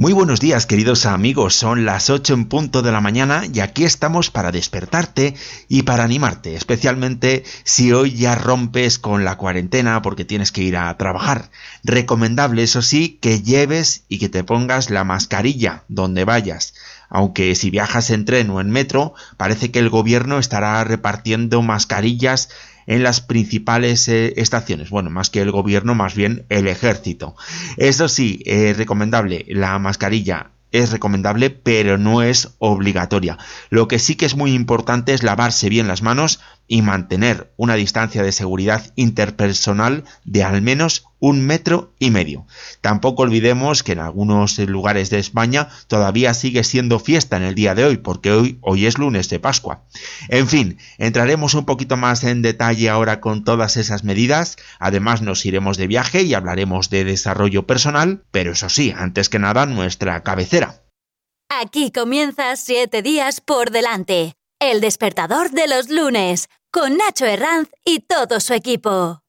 Muy buenos días queridos amigos, son las 8 en punto de la mañana y aquí estamos para despertarte y para animarte, especialmente si hoy ya rompes con la cuarentena porque tienes que ir a trabajar. Recomendable, eso sí, que lleves y que te pongas la mascarilla donde vayas. Aunque si viajas en tren o en metro, parece que el gobierno estará repartiendo mascarillas en las principales eh, estaciones. Bueno, más que el gobierno, más bien el ejército. Eso sí, es recomendable la mascarilla es recomendable, pero no es obligatoria. Lo que sí que es muy importante es lavarse bien las manos y mantener una distancia de seguridad interpersonal de al menos un metro y medio. Tampoco olvidemos que en algunos lugares de España todavía sigue siendo fiesta en el día de hoy, porque hoy, hoy es lunes de Pascua. En fin, entraremos un poquito más en detalle ahora con todas esas medidas. Además nos iremos de viaje y hablaremos de desarrollo personal, pero eso sí, antes que nada nuestra cabecera. Aquí comienza siete días por delante. El despertador de los lunes con Nacho Herranz y todo su equipo.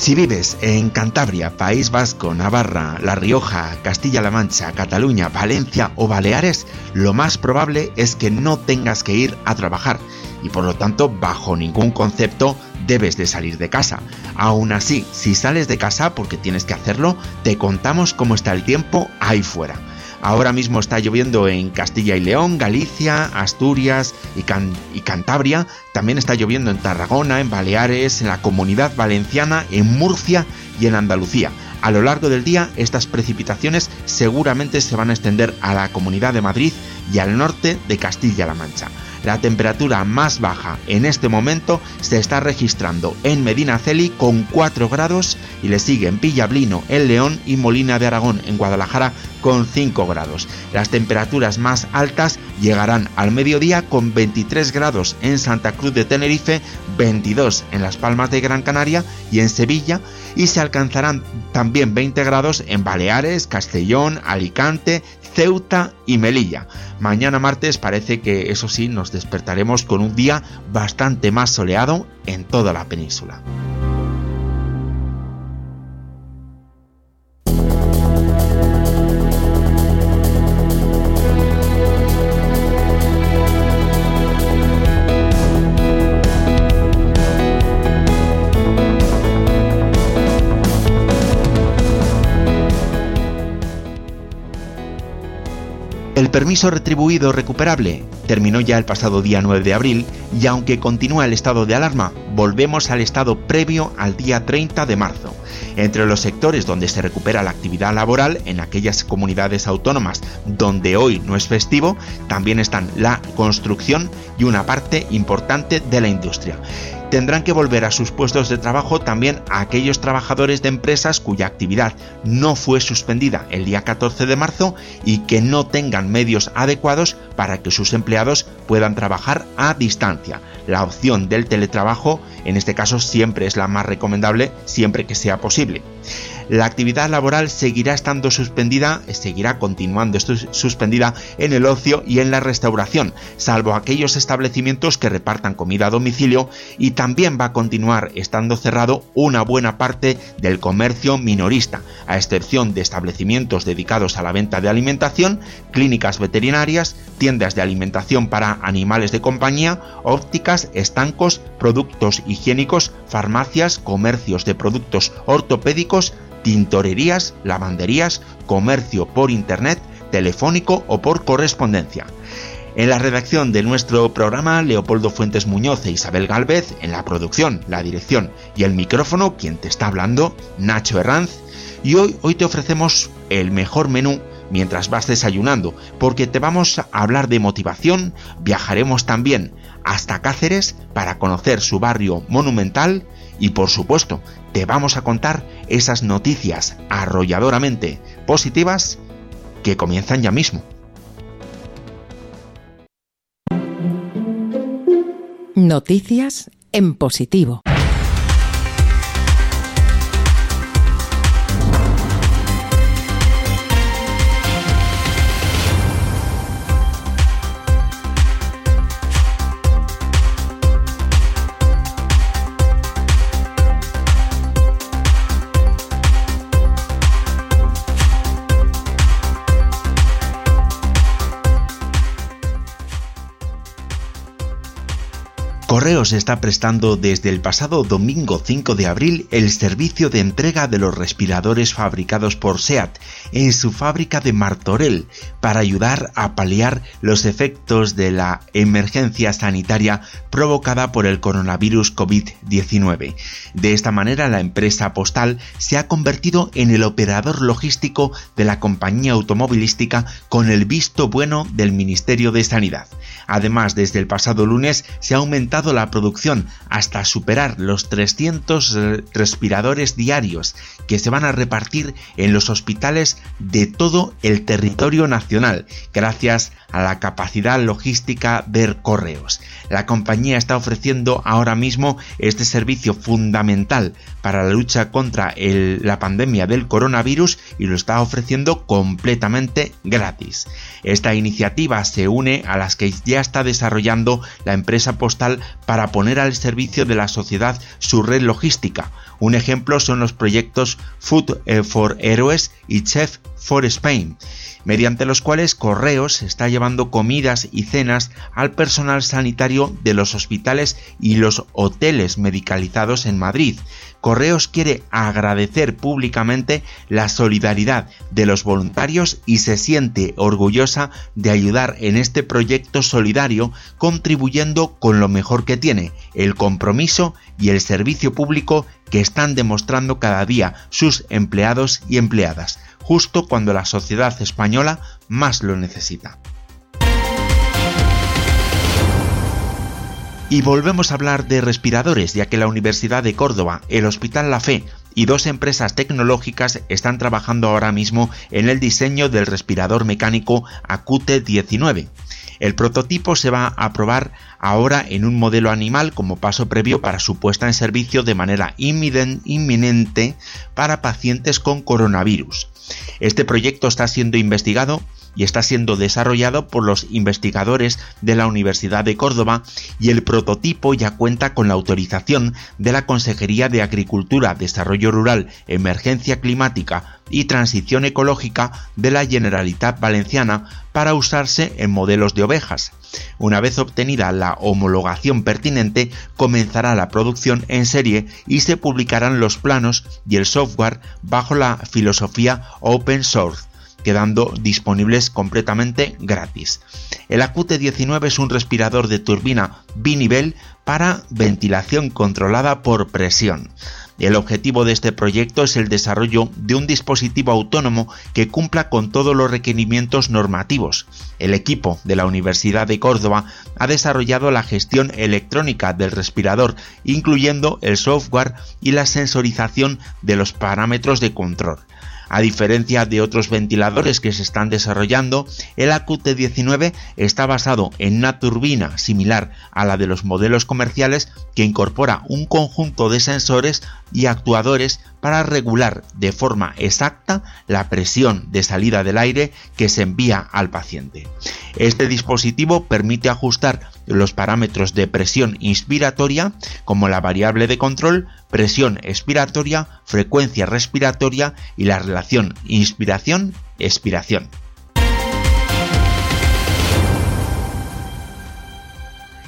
Si vives en Cantabria, País Vasco, Navarra, La Rioja, Castilla-La Mancha, Cataluña, Valencia o Baleares, lo más probable es que no tengas que ir a trabajar y por lo tanto bajo ningún concepto debes de salir de casa. Aún así, si sales de casa porque tienes que hacerlo, te contamos cómo está el tiempo ahí fuera. Ahora mismo está lloviendo en Castilla y León, Galicia, Asturias y, Cantabria. También está lloviendo en Tarragona, en Baleares, en la Comunidad Valenciana, en Murcia y en Andalucía. A lo largo del día, estas precipitaciones seguramente se van a extender a la Comunidad de Madrid y al norte de Castilla-La Mancha. La temperatura más baja en este momento se está registrando en Medinaceli con 4 grados y le siguen Villablino en León y Molina de Aragón en Guadalajara con 5 grados. Las temperaturas más altas llegarán al mediodía con 23 grados en Santa Cruz de Tenerife, 22 en Las Palmas de Gran Canaria y en Sevilla y se alcanzarán también 20 grados en Baleares, Castellón, Alicante, Ceuta y Melilla. Mañana martes parece que eso sí nos despertaremos con un día bastante más soleado en toda la península. El permiso retribuido recuperable terminó ya el pasado día 9 de abril y aunque continúa el estado de alarma, volvemos al estado previo al día 30 de marzo. Entre los sectores donde se recupera la actividad laboral en aquellas comunidades autónomas donde hoy no es festivo, también están la construcción y una parte importante de la industria tendrán que volver a sus puestos de trabajo también a aquellos trabajadores de empresas cuya actividad no fue suspendida el día 14 de marzo y que no tengan medios adecuados para que sus empleados puedan trabajar a distancia. La opción del teletrabajo en este caso siempre es la más recomendable siempre que sea posible. La actividad laboral seguirá estando suspendida, seguirá continuando suspendida en el ocio y en la restauración, salvo aquellos establecimientos que repartan comida a domicilio y también va a continuar estando cerrado una buena parte del comercio minorista, a excepción de establecimientos dedicados a la venta de alimentación, clínicas veterinarias, tiendas de alimentación para animales de compañía, ópticas, estancos, productos higiénicos, farmacias, comercios de productos ortopédicos, tintorerías, lavanderías, comercio por internet, telefónico o por correspondencia. En la redacción de nuestro programa, Leopoldo Fuentes Muñoz e Isabel Galvez, en la producción, la dirección y el micrófono, quien te está hablando, Nacho Herranz, y hoy, hoy te ofrecemos el mejor menú mientras vas desayunando, porque te vamos a hablar de motivación, viajaremos también hasta Cáceres para conocer su barrio monumental y por supuesto te vamos a contar esas noticias arrolladoramente positivas que comienzan ya mismo. Noticias en positivo. Correos está prestando desde el pasado domingo 5 de abril el servicio de entrega de los respiradores fabricados por SEAT en su fábrica de Martorell para ayudar a paliar los efectos de la emergencia sanitaria provocada por el coronavirus COVID-19. De esta manera la empresa postal se ha convertido en el operador logístico de la compañía automovilística con el visto bueno del Ministerio de Sanidad. Además, desde el pasado lunes se ha aumentado la producción hasta superar los 300 eh, respiradores diarios que se van a repartir en los hospitales de todo el territorio nacional, gracias a la capacidad logística de correos. La compañía está ofreciendo ahora mismo este servicio fundamental para la lucha contra la pandemia del coronavirus y lo está ofreciendo completamente gratis. Esta iniciativa se une a las que ya está desarrollando la empresa postal para poner al servicio de la sociedad su red logística. Un ejemplo son los proyectos Food eh, for Heroes y Chef for Spain mediante los cuales Correos está llevando comidas y cenas al personal sanitario de los hospitales y los hoteles medicalizados en Madrid. Correos quiere agradecer públicamente la solidaridad de los voluntarios y se siente orgullosa de ayudar en este proyecto solidario contribuyendo con lo mejor que tiene, el compromiso y el servicio público que están demostrando cada día sus empleados y empleadas justo cuando la sociedad española más lo necesita. Y volvemos a hablar de respiradores, ya que la Universidad de Córdoba, el Hospital La Fe y dos empresas tecnológicas están trabajando ahora mismo en el diseño del respirador mecánico Acute 19. El prototipo se va a probar ahora en un modelo animal como paso previo para su puesta en servicio de manera inminente para pacientes con coronavirus. Este proyecto está siendo investigado y está siendo desarrollado por los investigadores de la Universidad de Córdoba y el prototipo ya cuenta con la autorización de la Consejería de Agricultura, Desarrollo Rural, Emergencia Climática y Transición Ecológica de la Generalitat Valenciana para usarse en modelos de ovejas. Una vez obtenida la homologación pertinente, comenzará la producción en serie y se publicarán los planos y el software bajo la filosofía open source quedando disponibles completamente gratis. El Acute 19 es un respirador de turbina binivel para ventilación controlada por presión. El objetivo de este proyecto es el desarrollo de un dispositivo autónomo que cumpla con todos los requerimientos normativos. El equipo de la Universidad de Córdoba ha desarrollado la gestión electrónica del respirador, incluyendo el software y la sensorización de los parámetros de control. A diferencia de otros ventiladores que se están desarrollando, el AQT19 está basado en una turbina similar a la de los modelos comerciales que incorpora un conjunto de sensores y actuadores para regular de forma exacta la presión de salida del aire que se envía al paciente. Este dispositivo permite ajustar los parámetros de presión inspiratoria como la variable de control, presión expiratoria, frecuencia respiratoria y la relación inspiración-expiración.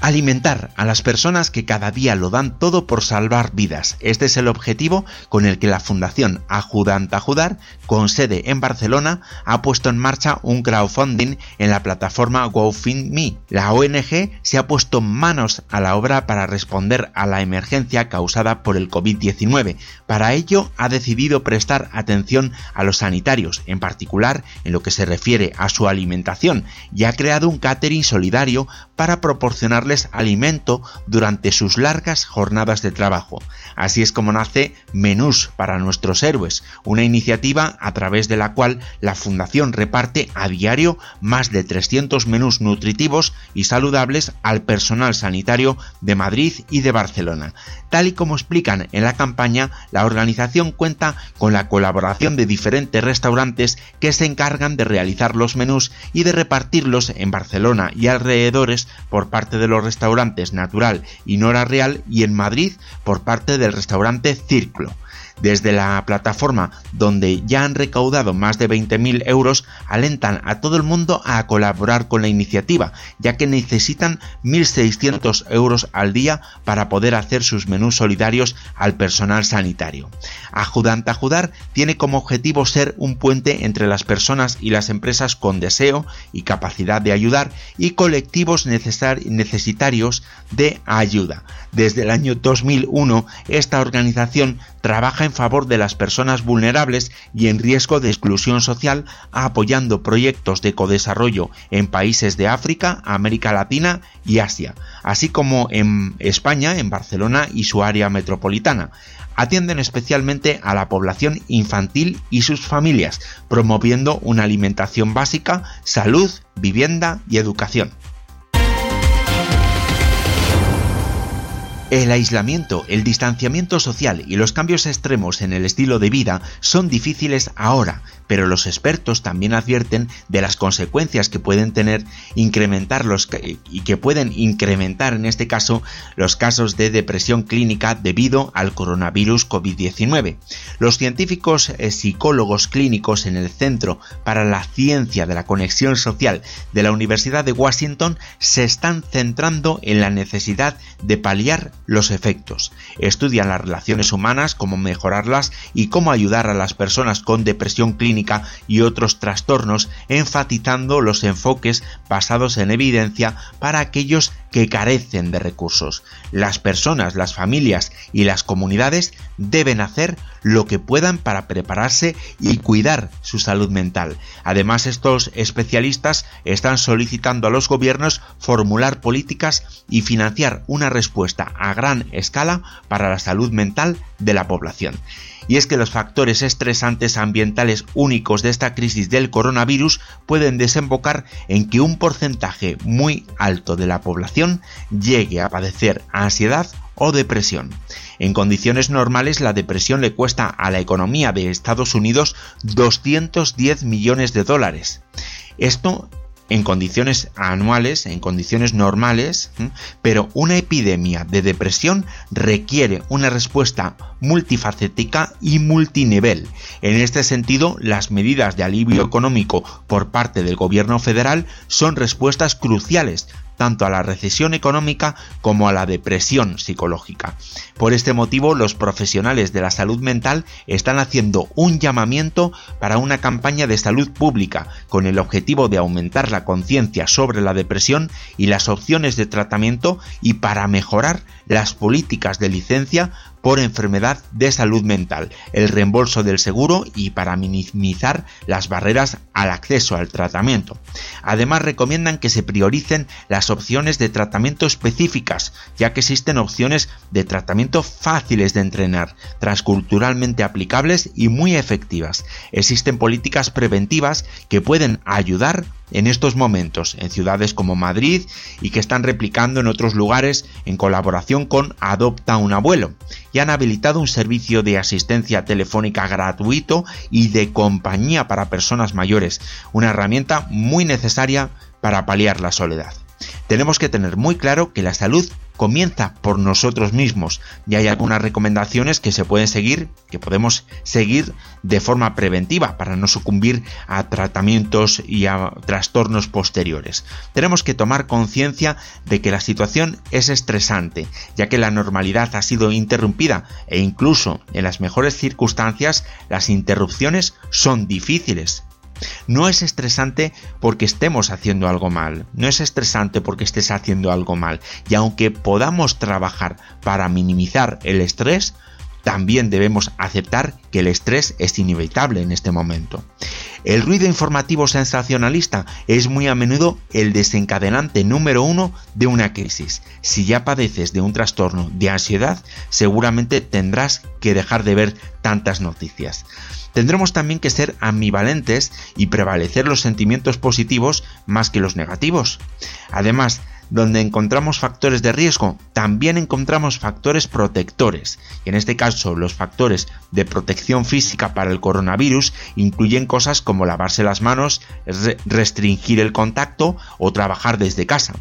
Alimentar a las personas que cada día lo dan todo por salvar vidas. Este es el objetivo con el que la Fundación Ajudant Ajudar, con sede en Barcelona, ha puesto en marcha un crowdfunding en la plataforma GoFundMe. La ONG se ha puesto manos a la obra para responder a la emergencia causada por el COVID-19. Para ello ha decidido prestar atención a los sanitarios, en particular en lo que se refiere a su alimentación, y ha creado un catering solidario para alimento durante sus largas jornadas de trabajo. Así es como nace Menús para nuestros héroes, una iniciativa a través de la cual la Fundación reparte a diario más de 300 menús nutritivos y saludables al personal sanitario de Madrid y de Barcelona. Tal y como explican en la campaña, la organización cuenta con la colaboración de diferentes restaurantes que se encargan de realizar los menús y de repartirlos en Barcelona y alrededores por parte de los restaurantes Natural y Nora Real y en Madrid por parte del restaurante Círculo. Desde la plataforma, donde ya han recaudado más de 20.000 euros, alentan a todo el mundo a colaborar con la iniciativa, ya que necesitan 1.600 euros al día para poder hacer sus menús solidarios al personal sanitario. Ajudant Ajudar tiene como objetivo ser un puente entre las personas y las empresas con deseo y capacidad de ayudar y colectivos necesitarios de ayuda. Desde el año 2001, esta organización trabaja en favor de las personas vulnerables y en riesgo de exclusión social, apoyando proyectos de codesarrollo en países de África, América Latina y Asia, así como en España, en Barcelona y su área metropolitana. Atienden especialmente a la población infantil y sus familias, promoviendo una alimentación básica, salud, vivienda y educación. El aislamiento, el distanciamiento social y los cambios extremos en el estilo de vida son difíciles ahora, pero los expertos también advierten de las consecuencias que pueden tener incrementar los y que pueden incrementar en este caso los casos de depresión clínica debido al coronavirus COVID-19. Los científicos eh, psicólogos clínicos en el Centro para la Ciencia de la Conexión Social de la Universidad de Washington se están centrando en la necesidad de paliar los efectos. Estudian las relaciones humanas, cómo mejorarlas y cómo ayudar a las personas con depresión clínica y otros trastornos, enfatizando los enfoques basados en evidencia para aquellos que carecen de recursos. Las personas, las familias y las comunidades deben hacer lo que puedan para prepararse y cuidar su salud mental. Además, estos especialistas están solicitando a los gobiernos formular políticas y financiar una respuesta a gran escala para la salud mental de la población y es que los factores estresantes ambientales únicos de esta crisis del coronavirus pueden desembocar en que un porcentaje muy alto de la población llegue a padecer ansiedad o depresión. En condiciones normales la depresión le cuesta a la economía de Estados Unidos 210 millones de dólares. Esto en condiciones anuales, en condiciones normales, pero una epidemia de depresión requiere una respuesta multifacética y multinivel. En este sentido, las medidas de alivio económico por parte del gobierno federal son respuestas cruciales tanto a la recesión económica como a la depresión psicológica. Por este motivo, los profesionales de la salud mental están haciendo un llamamiento para una campaña de salud pública con el objetivo de aumentar la conciencia sobre la depresión y las opciones de tratamiento y para mejorar las políticas de licencia por enfermedad de salud mental, el reembolso del seguro y para minimizar las barreras al acceso al tratamiento. Además recomiendan que se prioricen las opciones de tratamiento específicas, ya que existen opciones de tratamiento fáciles de entrenar, transculturalmente aplicables y muy efectivas. Existen políticas preventivas que pueden ayudar en estos momentos en ciudades como Madrid y que están replicando en otros lugares en colaboración con Adopta un abuelo y han habilitado un servicio de asistencia telefónica gratuito y de compañía para personas mayores, una herramienta muy necesaria para paliar la soledad. Tenemos que tener muy claro que la salud comienza por nosotros mismos y hay algunas recomendaciones que se pueden seguir, que podemos seguir de forma preventiva para no sucumbir a tratamientos y a trastornos posteriores. Tenemos que tomar conciencia de que la situación es estresante, ya que la normalidad ha sido interrumpida e incluso en las mejores circunstancias las interrupciones son difíciles no es estresante porque estemos haciendo algo mal, no es estresante porque estés haciendo algo mal. Y aunque podamos trabajar para minimizar el estrés, también debemos aceptar que el estrés es inevitable en este momento. El ruido informativo sensacionalista es muy a menudo el desencadenante número uno de una crisis. Si ya padeces de un trastorno de ansiedad, seguramente tendrás que dejar de ver tantas noticias. Tendremos también que ser ambivalentes y prevalecer los sentimientos positivos más que los negativos. Además, donde encontramos factores de riesgo, también encontramos factores protectores. En este caso, los factores de protección física para el coronavirus incluyen cosas como lavarse las manos, restringir el contacto o trabajar desde casa.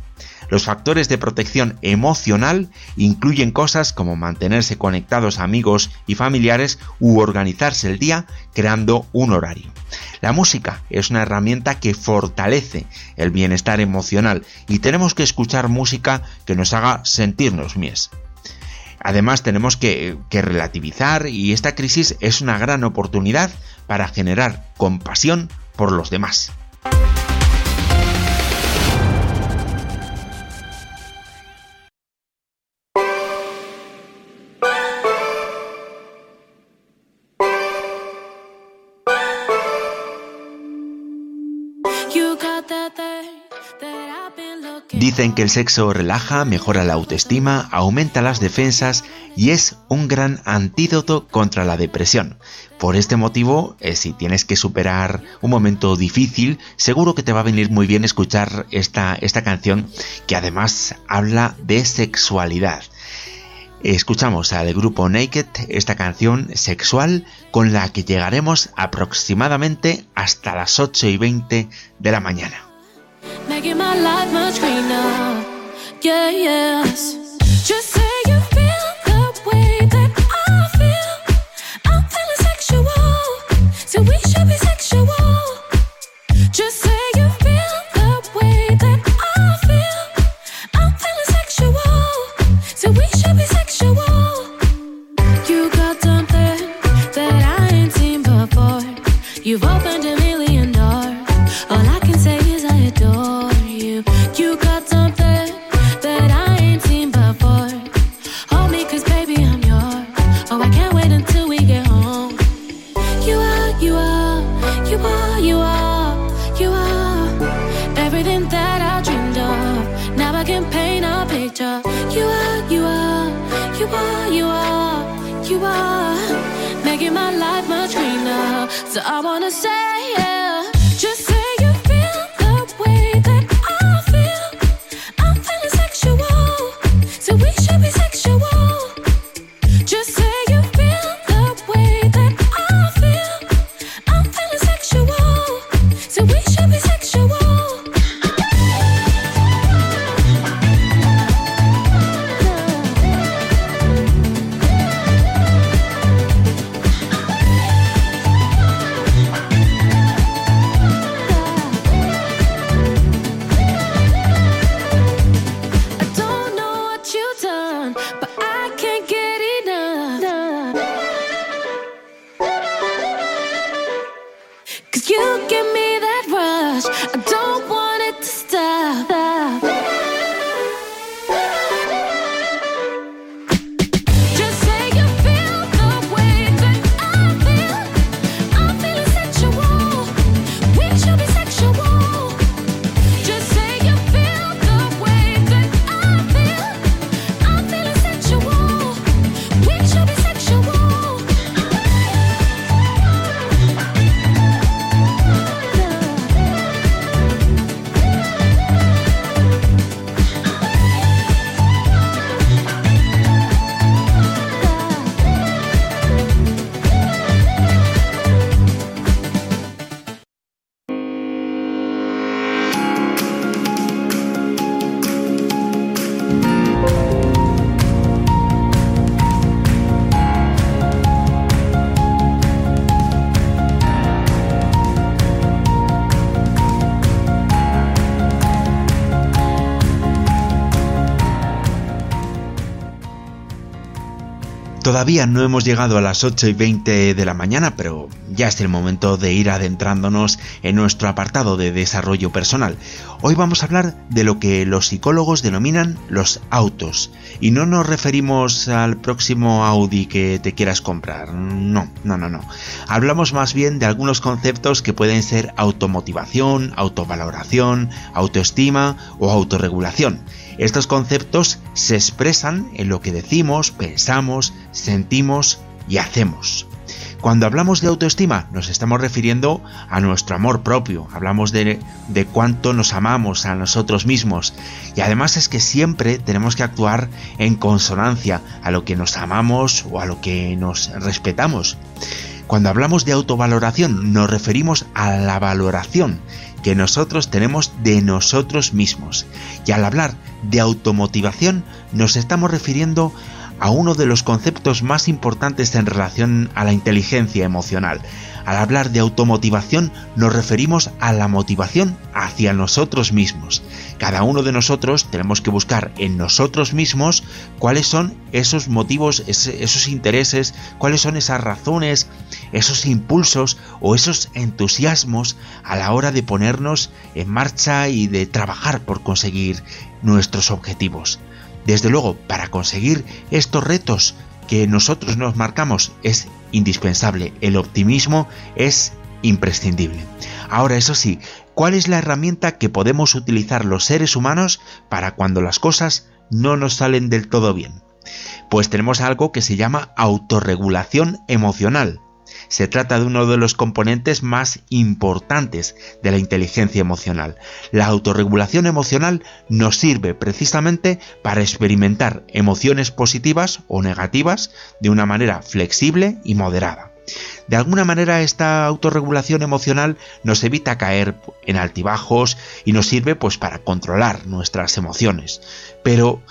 Los factores de protección emocional incluyen cosas como mantenerse conectados a amigos y familiares u organizarse el día creando un horario. La música es una herramienta que fortalece el bienestar emocional y tenemos que escuchar música que nos haga sentirnos mies. Además tenemos que, que, relativizar y esta crisis es una gran oportunidad para generar compasión por los demás. Dicen que el sexo relaja, mejora la autoestima, aumenta las defensas y es un gran antídoto contra la depresión. Por este motivo, eh, si tienes que superar un momento difícil, seguro que te va a venir muy bien escuchar esta, esta canción que además habla de sexualidad. Escuchamos al grupo Naked esta canción sexual con la que llegaremos aproximadamente hasta las 8 y 20 de la mañana. Making my life much greener. Yeah, yes. Just say you Todavía no hemos llegado a las 8 y 20 de la mañana, pero ya es el momento de ir adentrándonos en nuestro apartado de desarrollo personal. Hoy vamos a hablar de lo que los psicólogos denominan los autos. Y no nos referimos al próximo Audi que te quieras comprar. No, no, no, no. Hablamos más bien de algunos conceptos que pueden ser automotivación, autovaloración, autoestima o autorregulación. Estos conceptos se expresan en lo que decimos, pensamos, sentimos y hacemos. Cuando hablamos de autoestima nos estamos refiriendo a nuestro amor propio, hablamos de, de, cuánto nos amamos a nosotros mismos y además es que siempre tenemos que actuar en consonancia a lo que nos amamos o a lo que nos respetamos. Cuando hablamos de autovaloración nos referimos a la valoración que nosotros tenemos de nosotros mismos. Y al hablar de automotivación nos estamos refiriendo a uno de los conceptos más importantes en relación a la inteligencia emocional. Al hablar de automotivación nos referimos a la motivación hacia nosotros mismos. Cada uno de nosotros tenemos que buscar en nosotros mismos cuáles son esos motivos, esos intereses, cuáles son esas razones, esos impulsos o esos entusiasmos a la hora de ponernos en marcha y de trabajar por conseguir nuestros objetivos. Desde luego, para conseguir estos retos que nosotros nos marcamos es indispensable. El optimismo es imprescindible. Ahora, eso sí, ¿cuál es la herramienta que podemos utilizar los seres humanos para cuando las cosas no nos salen del todo bien? Pues tenemos algo que se llama autorregulación emocional. Se trata de uno de los componentes más importantes de la inteligencia emocional. La autorregulación emocional nos sirve precisamente para experimentar emociones positivas o negativas de una manera flexible y moderada. De alguna manera esta autorregulación emocional nos evita caer en altibajos y nos sirve pues para controlar nuestras emociones. Pero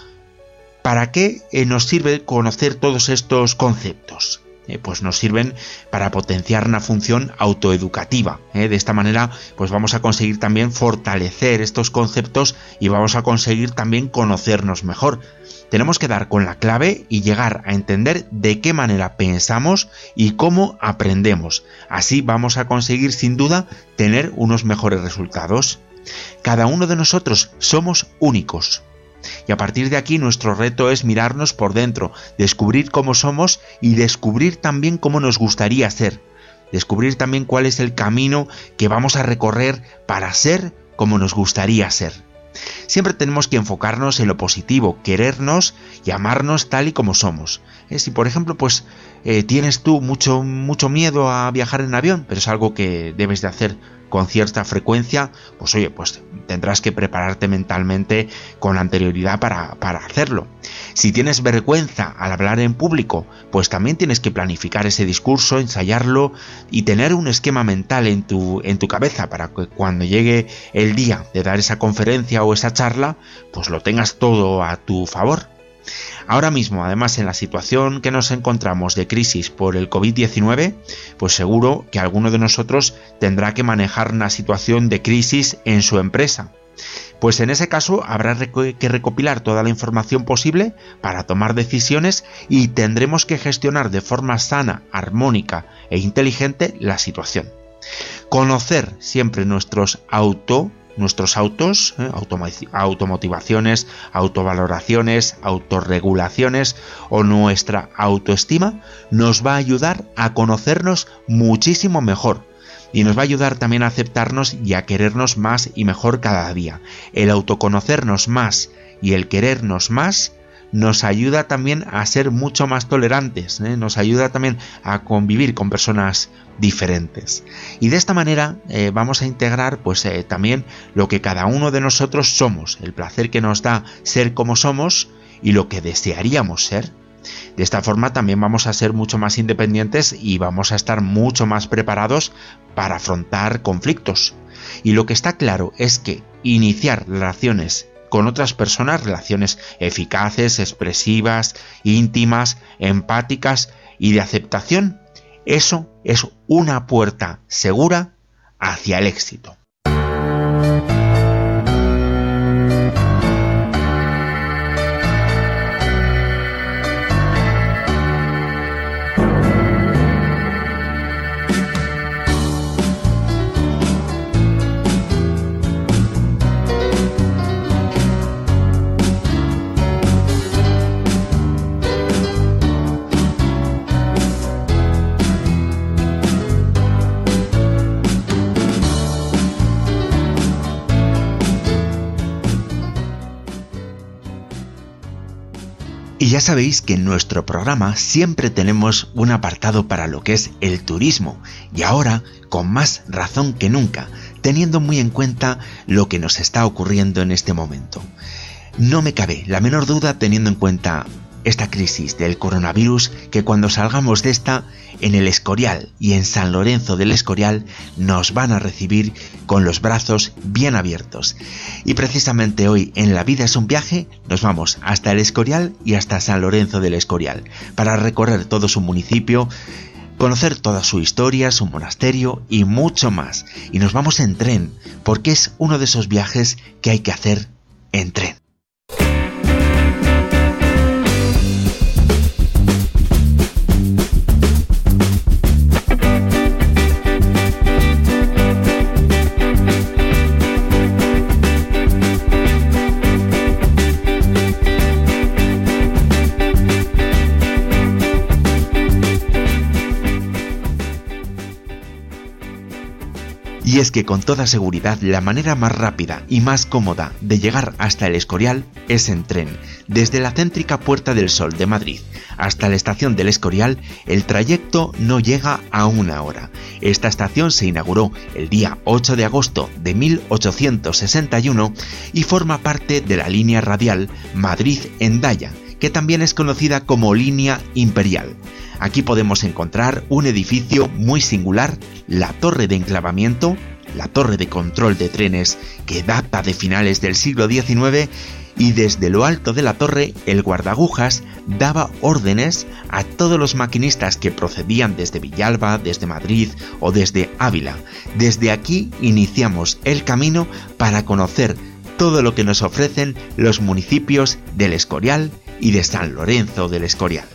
¿para qué eh, nos sirve conocer todos estos conceptos? Eh, pues nos sirven para potenciar una función autoeducativa. ¿eh? De esta manera, pues vamos a conseguir también fortalecer estos conceptos y vamos a conseguir también conocernos mejor. Tenemos que dar con la clave y llegar a entender de qué manera pensamos y cómo aprendemos. Así vamos a conseguir sin duda tener unos mejores resultados. Cada uno de nosotros somos únicos, y a partir de aquí nuestro reto es mirarnos por dentro, descubrir cómo somos y descubrir también cómo nos gustaría ser. Descubrir también cuál es el camino que vamos a recorrer para ser como nos gustaría ser. Siempre tenemos que enfocarnos en lo positivo, querernos y amarnos tal y como somos. Eh, si por ejemplo pues eh, tienes tú mucho, mucho miedo a viajar en avión, pero es algo que debes de hacer con cierta frecuencia, pues oye, pues tendrás que prepararte mentalmente con anterioridad para, para, hacerlo. Si tienes vergüenza al hablar en público, pues también tienes que planificar ese discurso, ensayarlo y tener un esquema mental en tu, en tu cabeza para que cuando llegue el día de dar esa conferencia o esa charla, pues lo tengas todo a tu favor. Ahora mismo, además, en la situación que nos encontramos de crisis por el COVID-19, pues seguro que alguno de nosotros tendrá que manejar una situación de crisis en su empresa. Pues en ese caso habrá que recopilar toda la información posible para tomar decisiones y tendremos que gestionar de forma sana, armónica e inteligente la situación. Conocer siempre nuestros auto nuestros autos, ¿eh? automotivaciones, autovaloraciones, autorregulaciones o nuestra autoestima, nos va a ayudar a conocernos muchísimo mejor. Y nos va a ayudar también a aceptarnos y a querernos más y mejor cada día. El autoconocernos más y el querernos más nos ayuda también a ser mucho más tolerantes, ¿eh? nos ayuda también a convivir con personas diferentes. Y de esta manera eh, vamos a integrar pues eh, también lo que cada uno de nosotros somos, el placer que nos da ser como somos y lo que desearíamos ser. De esta forma también vamos a ser mucho más independientes y vamos a estar mucho más preparados para afrontar conflictos. Y lo que está claro es que iniciar relaciones con otras personas, relaciones eficaces, expresivas, íntimas, empáticas y de aceptación, eso es una puerta segura hacia el éxito. Ya sabéis que en nuestro programa siempre tenemos un apartado para lo que es el turismo y ahora con más razón que nunca, teniendo muy en cuenta lo que nos está ocurriendo en este momento. No me cabe la menor duda teniendo en cuenta esta crisis del coronavirus que cuando salgamos de esta en el Escorial y en San Lorenzo del Escorial nos van a recibir con los brazos bien abiertos. Y precisamente hoy en La vida es un viaje nos vamos hasta el Escorial y hasta San Lorenzo del Escorial para recorrer todo su municipio conocer toda su historia, su monasterio y mucho más. Y nos vamos en tren, porque es uno de esos viajes que hay que hacer en tren. Y es que con toda seguridad la manera más rápida y más cómoda de llegar hasta el Escorial es en tren. Desde la céntrica Puerta del Sol de Madrid hasta la estación del Escorial el trayecto no llega a una hora. Esta estación se inauguró el día 8 de agosto de 1861 y forma parte de la línea radial Madrid-Endaya, que también es conocida como línea imperial. Aquí podemos encontrar un edificio muy singular, la torre de enclavamiento, la torre de control de trenes que data de finales del siglo XIX y desde lo alto de la torre el guardagujas daba órdenes a todos los maquinistas que procedían desde Villalba, desde Madrid o desde Ávila. Desde aquí iniciamos el camino para conocer todo lo que nos ofrecen los municipios del Escorial y de San Lorenzo del Escorial.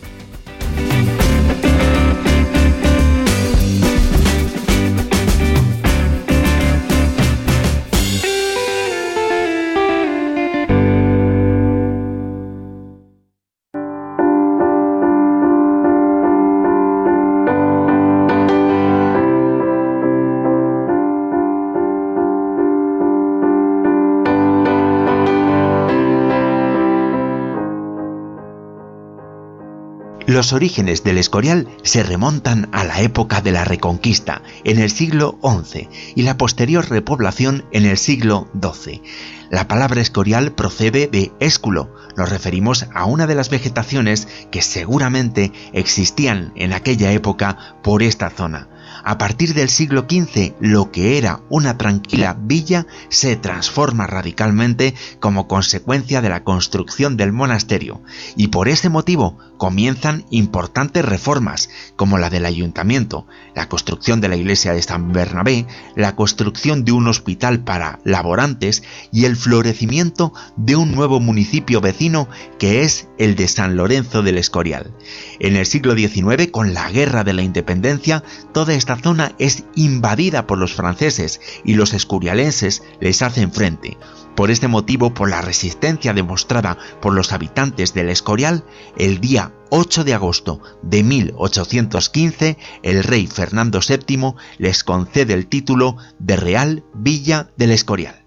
Los orígenes del Escorial se remontan a la época de la Reconquista, en el siglo XI, y la posterior repoblación en el siglo XII. La palabra escorial procede de esculo, nos referimos a una de las vegetaciones que seguramente existían en aquella época por esta zona. A partir del siglo XV, lo que era una tranquila villa se transforma radicalmente como consecuencia de la construcción del monasterio, y por ese motivo comienzan importantes reformas, como la del ayuntamiento, la construcción de la iglesia de San Bernabé, la construcción de un hospital para laborantes y el florecimiento de un nuevo municipio vecino que es el de San Lorenzo del Escorial. En el siglo XIX, con la Guerra de la Independencia, toda esta zona es invadida por los franceses y los escurialenses les hacen frente. Por este motivo, por la resistencia demostrada por los habitantes del Escorial, el día 8 de agosto de 1815, el rey Fernando VII les concede el título de Real Villa del Escorial.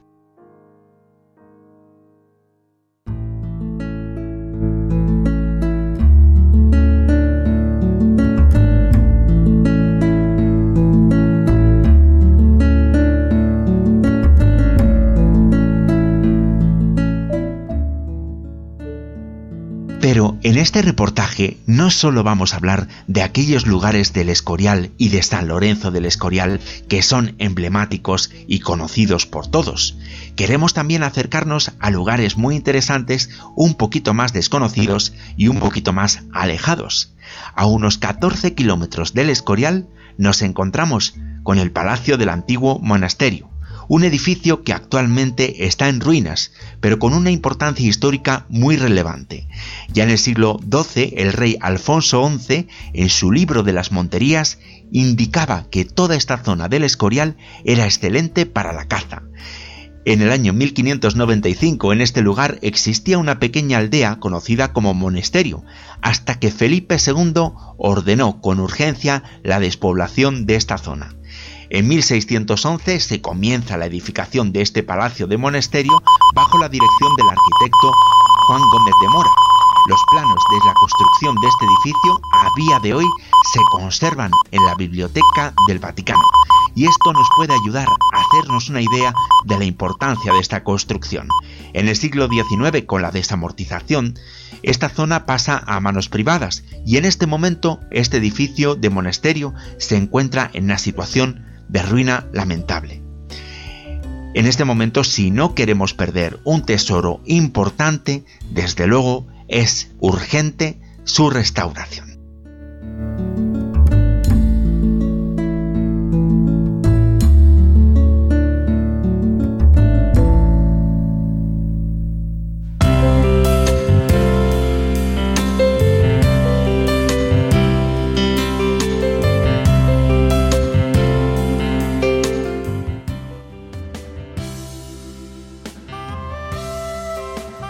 Pero en este reportaje no solo vamos a hablar de aquellos lugares del Escorial y de San Lorenzo del Escorial que son emblemáticos y conocidos por todos. Queremos también acercarnos a lugares muy interesantes, un poquito más desconocidos y un poquito más alejados. A unos 14 kilómetros del Escorial nos encontramos con el Palacio del Antiguo Monasterio un edificio que actualmente está en ruinas, pero con una importancia histórica muy relevante. Ya en el siglo XII, el rey Alfonso XI, en su libro de las Monterías, indicaba que toda esta zona del Escorial era excelente para la caza. En el año 1595 en este lugar existía una pequeña aldea conocida como Monesterio, hasta que Felipe II ordenó con urgencia la despoblación de esta zona. En 1611 se comienza la edificación de este palacio de monasterio bajo la dirección del arquitecto Juan Gómez de Mora. Los planos de la construcción de este edificio a día de hoy se conservan en la Biblioteca del Vaticano y esto nos puede ayudar a hacernos una idea de la importancia de esta construcción. En el siglo XIX, con la desamortización, esta zona pasa a manos privadas y en este momento este edificio de monasterio se encuentra en una situación de ruina lamentable. En este momento, si no queremos perder un tesoro importante, desde luego es urgente su restauración.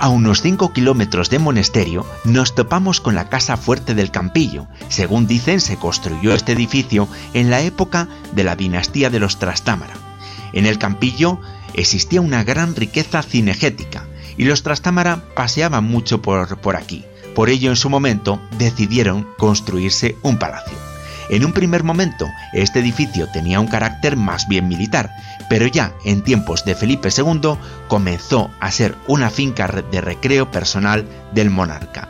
A unos 5 kilómetros de Monesterio nos topamos con la Casa Fuerte del Campillo. Según dicen, se construyó este edificio en la época de la dinastía de los Trastámara. En el Campillo existía una gran riqueza cinegética y los Trastámara paseaban mucho por, por aquí. Por ello, en su momento, decidieron construirse un palacio. En un primer momento, este edificio tenía un carácter más bien militar, pero ya en tiempos de Felipe II comenzó a ser una finca de recreo personal del monarca.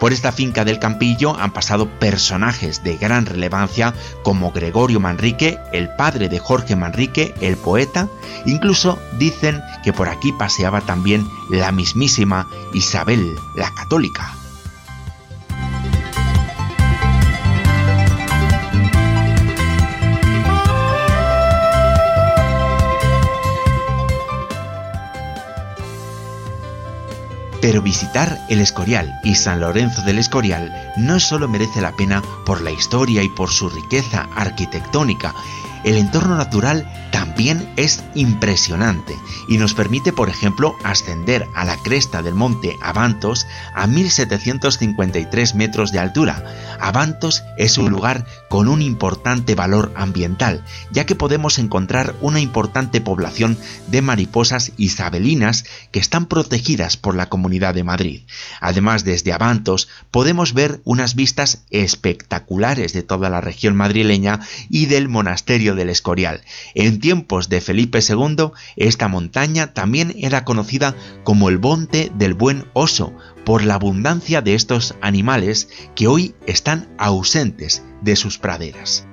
Por esta finca del Campillo han pasado personajes de gran relevancia como Gregorio Manrique, el padre de Jorge Manrique, el poeta, incluso dicen que por aquí paseaba también la mismísima Isabel la Católica. Pero visitar el Escorial y San Lorenzo del Escorial no solo merece la pena por la historia y por su riqueza arquitectónica, el entorno natural también es impresionante y nos permite, por ejemplo, ascender a la cresta del monte Avantos a 1753 metros de altura. Avantos es un lugar con un importante valor ambiental, ya que podemos encontrar una importante población de mariposas isabelinas que están protegidas por la Comunidad de Madrid. Además, desde Avantos podemos ver unas vistas espectaculares de toda la región madrileña y del monasterio del Escorial. En tiempos de Felipe II, esta montaña también era conocida como el Monte del Buen Oso, por la abundancia de estos animales que hoy están ausentes de sus praderas.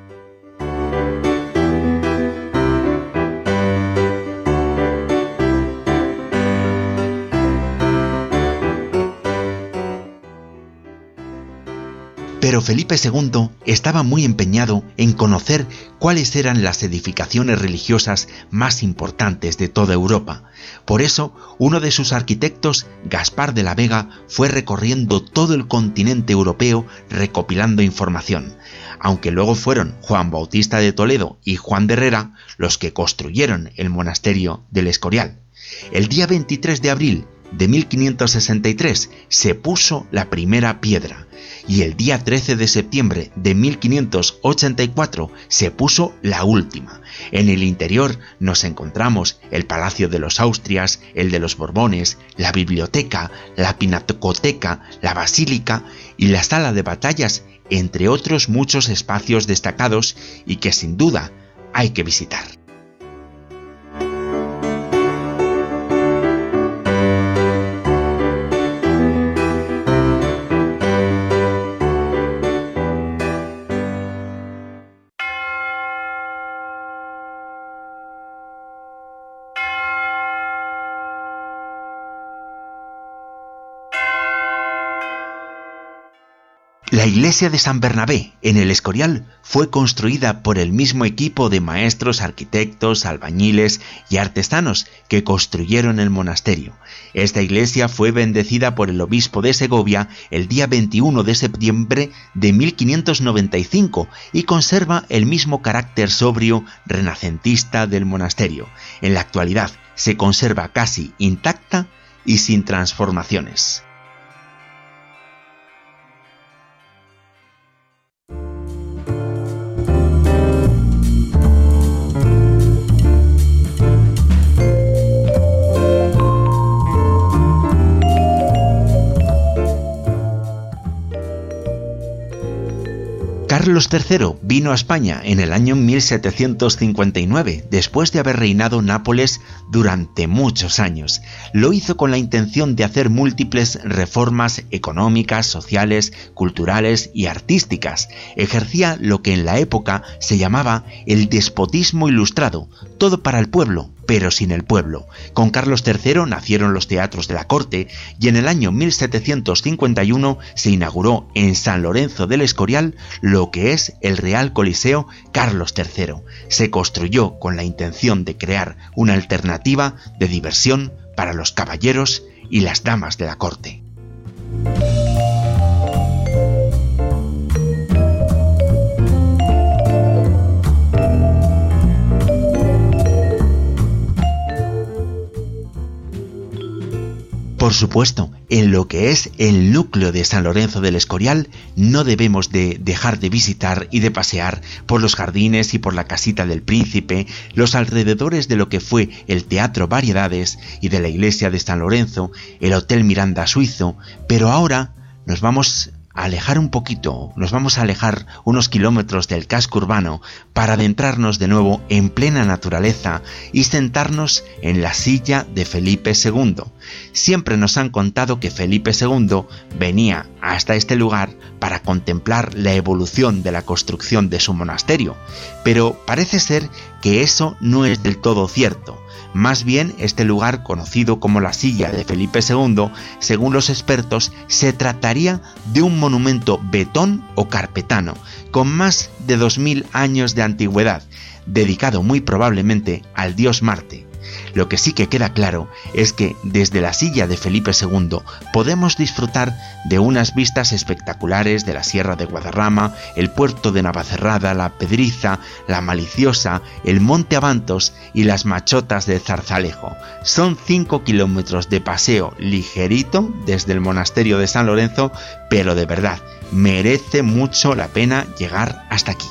Pero Felipe II estaba muy empeñado en conocer cuáles eran las edificaciones religiosas más importantes de toda Europa. Por eso, uno de sus arquitectos, Gaspar de la Vega, fue recorriendo todo el continente europeo recopilando información, aunque luego fueron Juan Bautista de Toledo y Juan de Herrera los que construyeron el monasterio del Escorial. El día 23 de abril de 1563 se puso la primera piedra y el día 13 de septiembre de 1584 se puso la última. En el interior nos encontramos el Palacio de los Austrias, el de los Borbones, la biblioteca, la pinacoteca, la basílica y la sala de batallas, entre otros muchos espacios destacados y que sin duda hay que visitar. La iglesia de San Bernabé en el Escorial fue construida por el mismo equipo de maestros, arquitectos, albañiles y artesanos que construyeron el monasterio. Esta iglesia fue bendecida por el obispo de Segovia el día 21 de septiembre de 1595 y conserva el mismo carácter sobrio renacentista del monasterio. En la actualidad se conserva casi intacta y sin transformaciones. Carlos III vino a España en el año 1759, después de haber reinado Nápoles durante muchos años. Lo hizo con la intención de hacer múltiples reformas económicas, sociales, culturales y artísticas. Ejercía lo que en la época se llamaba el despotismo ilustrado, todo para el pueblo, pero sin el pueblo. Con Carlos III nacieron los teatros de la corte y en el año 1751 se inauguró en San Lorenzo del Escorial lo que es el Real Coliseo Carlos III. Se construyó con la intención de crear una alternativa de diversión para los caballeros y las damas de la corte. Por supuesto, en lo que es el núcleo de San Lorenzo del Escorial, no debemos de dejar de visitar y de pasear por los jardines y por la casita del príncipe, los alrededores de lo que fue el Teatro Variedades y de la iglesia de San Lorenzo, el Hotel Miranda Suizo, pero ahora nos vamos alejar un poquito, nos vamos a alejar unos kilómetros del casco urbano para adentrarnos de nuevo en plena naturaleza y sentarnos en la silla de Felipe II. Siempre nos han contado que Felipe II venía hasta este lugar para contemplar la evolución de la construcción de su monasterio, pero parece ser que eso no es del todo cierto. Más bien, este lugar, conocido como la silla de Felipe II, según los expertos, se trataría de un monumento betón o carpetano, con más de 2.000 años de antigüedad, dedicado muy probablemente al dios Marte. Lo que sí que queda claro es que desde la silla de Felipe II podemos disfrutar de unas vistas espectaculares de la Sierra de Guadarrama, el puerto de Navacerrada, la Pedriza, la Maliciosa, el Monte Avantos y las Machotas de Zarzalejo. Son 5 kilómetros de paseo ligerito desde el monasterio de San Lorenzo, pero de verdad, merece mucho la pena llegar hasta aquí.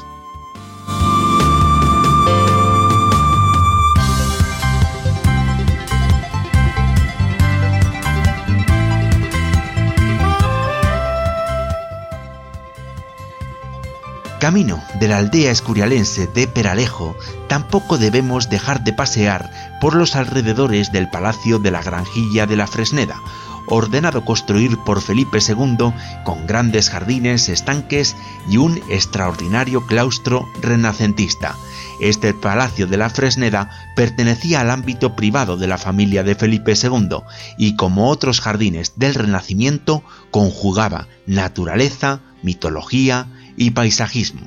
Camino de la aldea escurialense de Peralejo, tampoco debemos dejar de pasear por los alrededores del Palacio de la Granjilla de la Fresneda, ordenado construir por Felipe II con grandes jardines, estanques y un extraordinario claustro renacentista. Este Palacio de la Fresneda pertenecía al ámbito privado de la familia de Felipe II y como otros jardines del Renacimiento conjugaba naturaleza, mitología, y paisajismo.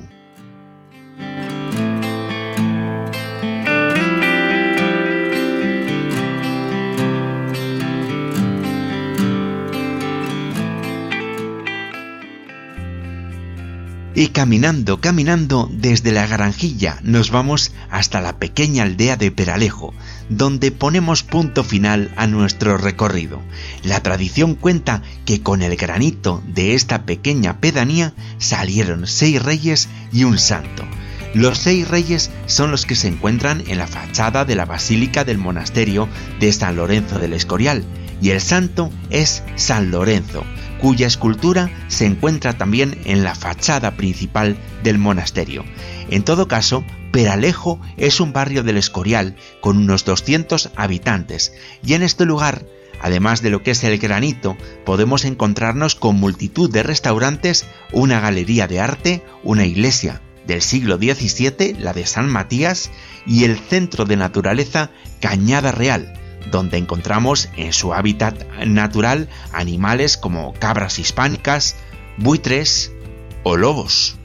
Y caminando, caminando desde la granjilla nos vamos hasta la pequeña aldea de Peralejo, donde ponemos punto final a nuestro recorrido. La tradición cuenta que con el granito de esta pequeña pedanía salieron seis reyes y un santo. Los seis reyes son los que se encuentran en la fachada de la basílica del monasterio de San Lorenzo del Escorial, y el santo es San Lorenzo, cuya escultura se encuentra también en la fachada principal del monasterio. En todo caso, Peralejo es un barrio del Escorial con unos 200 habitantes y en este lugar, además de lo que es el granito, podemos encontrarnos con multitud de restaurantes, una galería de arte, una iglesia del siglo XVII, la de San Matías, y el centro de naturaleza Cañada Real, donde encontramos en su hábitat natural animales como cabras hispánicas, buitres o lobos.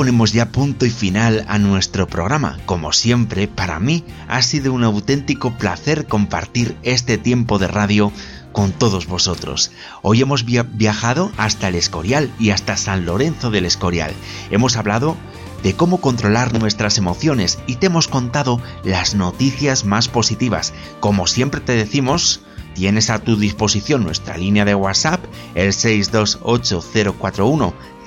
Ponemos ya punto y final a nuestro programa. Como siempre, para mí ha sido un auténtico placer compartir este tiempo de radio con todos vosotros. Hoy hemos viajado hasta el Escorial y hasta San Lorenzo del Escorial. Hemos hablado de cómo controlar nuestras emociones y te hemos contado las noticias más positivas. Como siempre te decimos, tienes a tu disposición nuestra línea de WhatsApp, el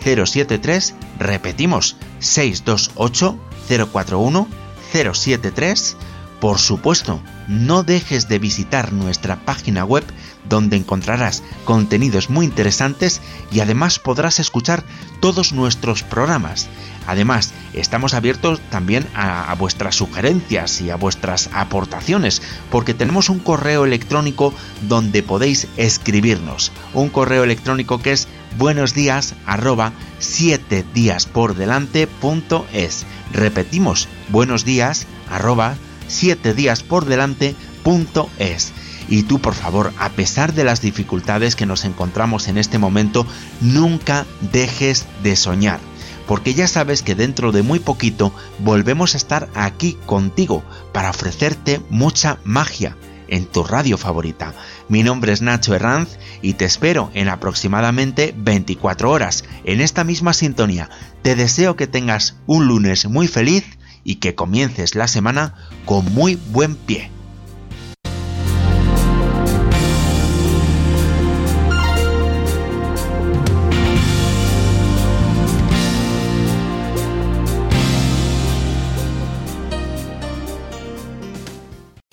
628-041-073, repetimos, 628-041-073. Por supuesto, no dejes de visitar nuestra página web donde encontrarás contenidos muy interesantes y además podrás escuchar todos nuestros programas. Además, estamos abiertos también a, vuestras sugerencias y a vuestras aportaciones, porque tenemos un correo electrónico donde podéis escribirnos. Un correo electrónico que es buenos días arroba 7 días por delante es. Repetimos, buenos días arroba 7 días por delante es. Y tú, por favor, a pesar de las dificultades que nos encontramos en este momento, nunca dejes de soñar porque ya sabes que dentro de muy poquito volvemos a estar aquí contigo para ofrecerte mucha magia en tu radio favorita. Mi nombre es Nacho Herranz y te espero en aproximadamente 24 horas en esta misma sintonía. Te deseo que tengas un lunes muy feliz y que comiences la semana con muy buen pie.